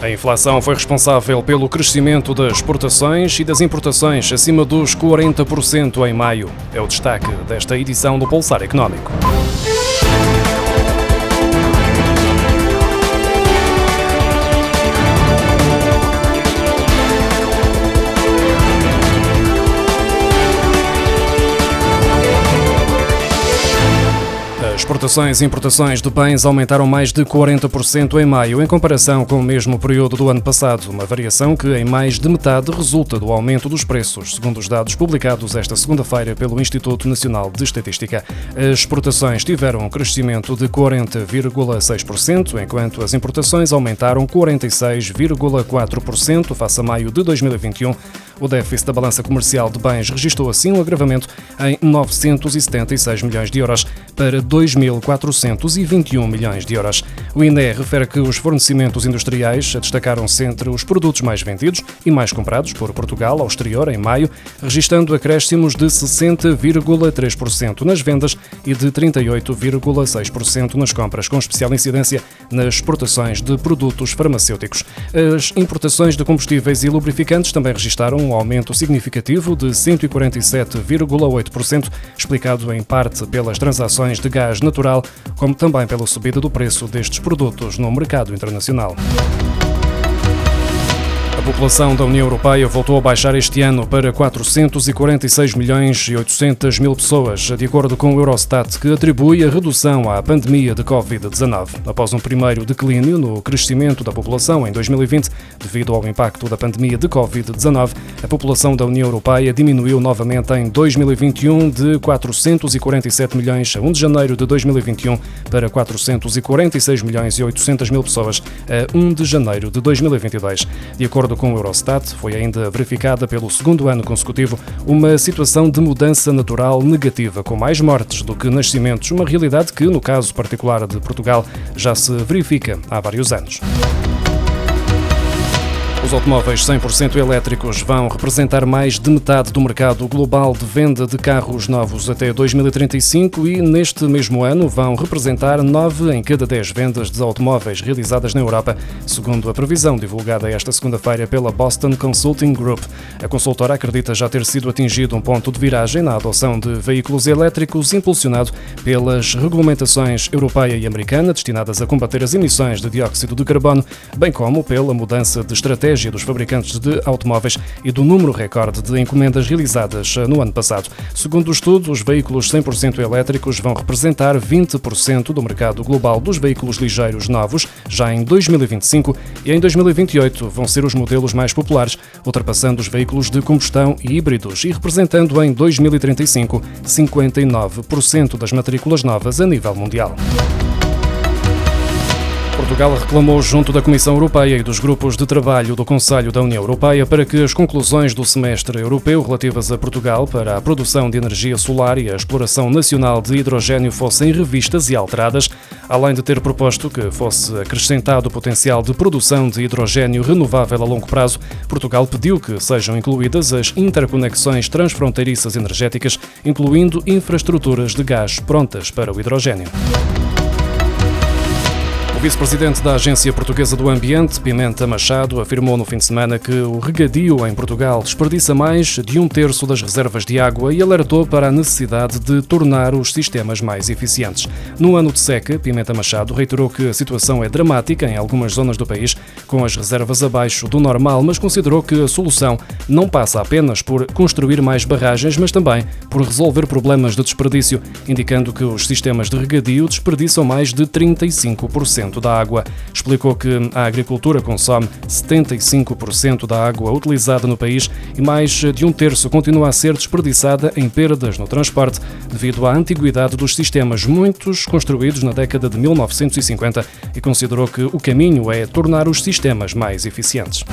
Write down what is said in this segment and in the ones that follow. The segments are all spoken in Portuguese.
A inflação foi responsável pelo crescimento das exportações e das importações acima dos 40% em maio. É o destaque desta edição do Pulsar Económico. Exportações e importações de bens aumentaram mais de 40% em maio, em comparação com o mesmo período do ano passado, uma variação que em mais de metade resulta do aumento dos preços, segundo os dados publicados esta segunda-feira pelo Instituto Nacional de Estatística. As exportações tiveram um crescimento de 40,6%, enquanto as importações aumentaram 46,4% face a maio de 2021. O déficit da balança comercial de bens registrou assim um agravamento em 976 milhões de euros para 2021. 2.421 milhões de euros. O INE refere que os fornecimentos industriais destacaram-se entre os produtos mais vendidos e mais comprados por Portugal ao exterior em maio, registrando acréscimos de 60,3% nas vendas e de 38,6% nas compras, com especial incidência nas exportações de produtos farmacêuticos. As importações de combustíveis e lubrificantes também registaram um aumento significativo de 147,8%, explicado em parte pelas transações de gás natural, como também pela subida do preço destes produtos no mercado internacional população da União Europeia voltou a baixar este ano para 446 milhões e 800 mil pessoas, de acordo com o Eurostat, que atribui a redução à pandemia de Covid-19. Após um primeiro declínio no crescimento da população em 2020, devido ao impacto da pandemia de Covid-19, a população da União Europeia diminuiu novamente em 2021 de 447 milhões a 1 de janeiro de 2021 para 446 milhões e 800 mil pessoas a 1 de janeiro de 2022. De acordo com o Eurostat, foi ainda verificada pelo segundo ano consecutivo uma situação de mudança natural negativa, com mais mortes do que nascimentos, uma realidade que, no caso particular de Portugal, já se verifica há vários anos. Os automóveis 100% elétricos vão representar mais de metade do mercado global de venda de carros novos até 2035 e, neste mesmo ano, vão representar 9 em cada 10 vendas de automóveis realizadas na Europa, segundo a previsão divulgada esta segunda-feira pela Boston Consulting Group. A consultora acredita já ter sido atingido um ponto de viragem na adoção de veículos elétricos, impulsionado pelas regulamentações europeia e americana destinadas a combater as emissões de dióxido de carbono, bem como pela mudança de estratégia estratégia dos fabricantes de automóveis e do número recorde de encomendas realizadas no ano passado. Segundo o estudo, os veículos 100% elétricos vão representar 20% do mercado global dos veículos ligeiros novos já em 2025 e em 2028 vão ser os modelos mais populares, ultrapassando os veículos de combustão e híbridos e representando em 2035 59% das matrículas novas a nível mundial. Portugal reclamou junto da Comissão Europeia e dos grupos de trabalho do Conselho da União Europeia para que as conclusões do semestre europeu relativas a Portugal para a produção de energia solar e a exploração nacional de hidrogênio fossem revistas e alteradas, além de ter proposto que fosse acrescentado o potencial de produção de hidrogênio renovável a longo prazo. Portugal pediu que sejam incluídas as interconexões transfronteiriças energéticas, incluindo infraestruturas de gás prontas para o hidrogênio. O vice-presidente da Agência Portuguesa do Ambiente, Pimenta Machado, afirmou no fim de semana que o regadio em Portugal desperdiça mais de um terço das reservas de água e alertou para a necessidade de tornar os sistemas mais eficientes. No ano de seca, Pimenta Machado reiterou que a situação é dramática em algumas zonas do país, com as reservas abaixo do normal, mas considerou que a solução não passa apenas por construir mais barragens, mas também por resolver problemas de desperdício, indicando que os sistemas de regadio desperdiçam mais de 35% da água. Explicou que a agricultura consome 75% da água utilizada no país e mais de um terço continua a ser desperdiçada em perdas no transporte devido à antiguidade dos sistemas, muitos construídos na década de 1950, e considerou que o caminho é tornar os sistemas mais eficientes.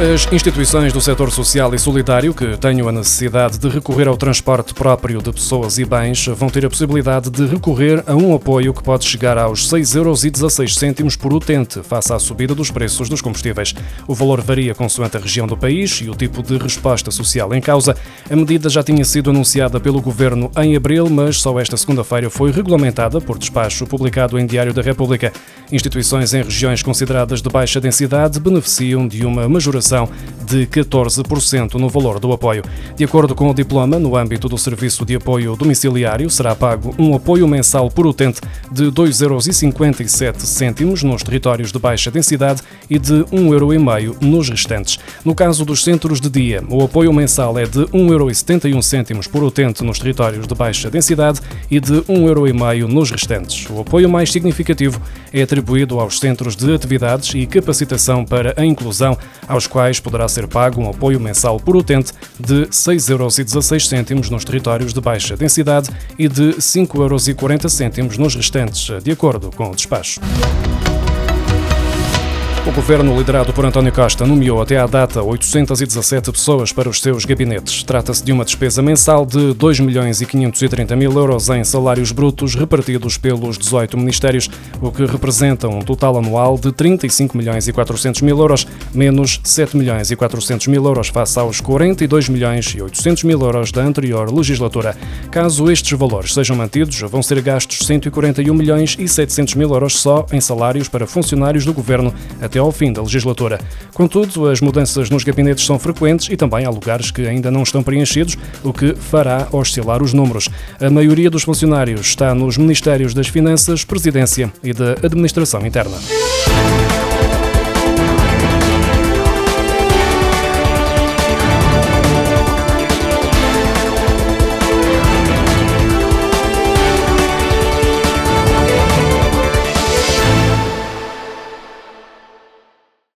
As instituições do setor social e solidário que tenham a necessidade de recorrer ao transporte próprio de pessoas e bens vão ter a possibilidade de recorrer a um apoio que pode chegar aos 6,16 euros por utente, face à subida dos preços dos combustíveis. O valor varia consoante a região do país e o tipo de resposta social em causa. A medida já tinha sido anunciada pelo Governo em abril, mas só esta segunda-feira foi regulamentada por despacho publicado em Diário da República. Instituições em regiões consideradas de baixa densidade beneficiam de uma majoração de 14% no valor do apoio. De acordo com o diploma, no âmbito do Serviço de Apoio Domiciliário, será pago um apoio mensal por utente de 2,57 euros nos territórios de baixa densidade e de 1,5 euro nos restantes. No caso dos centros de dia, o apoio mensal é de 1,71 euro por utente nos territórios de baixa densidade e de 1,5 euro nos restantes. O apoio mais significativo é atribuído aos centros de atividades e capacitação para a inclusão, aos quais quais poderá ser pago um apoio mensal por utente de 6,16 euros nos territórios de baixa densidade e de 5,40 euros nos restantes, de acordo com o despacho. O governo, liderado por António Costa, nomeou até à data 817 pessoas para os seus gabinetes. Trata-se de uma despesa mensal de 2 milhões e 530 mil euros em salários brutos repartidos pelos 18 ministérios, o que representa um total anual de 35 milhões e 400 mil euros, menos 7 milhões e 400 mil euros face aos 42 milhões e 800 mil euros da anterior legislatura. Caso estes valores sejam mantidos, vão ser gastos 141 milhões e 700 mil euros só em salários para funcionários do governo até até ao fim da legislatura. Contudo, as mudanças nos gabinetes são frequentes e também há lugares que ainda não estão preenchidos, o que fará oscilar os números. A maioria dos funcionários está nos Ministérios das Finanças, Presidência e da Administração Interna.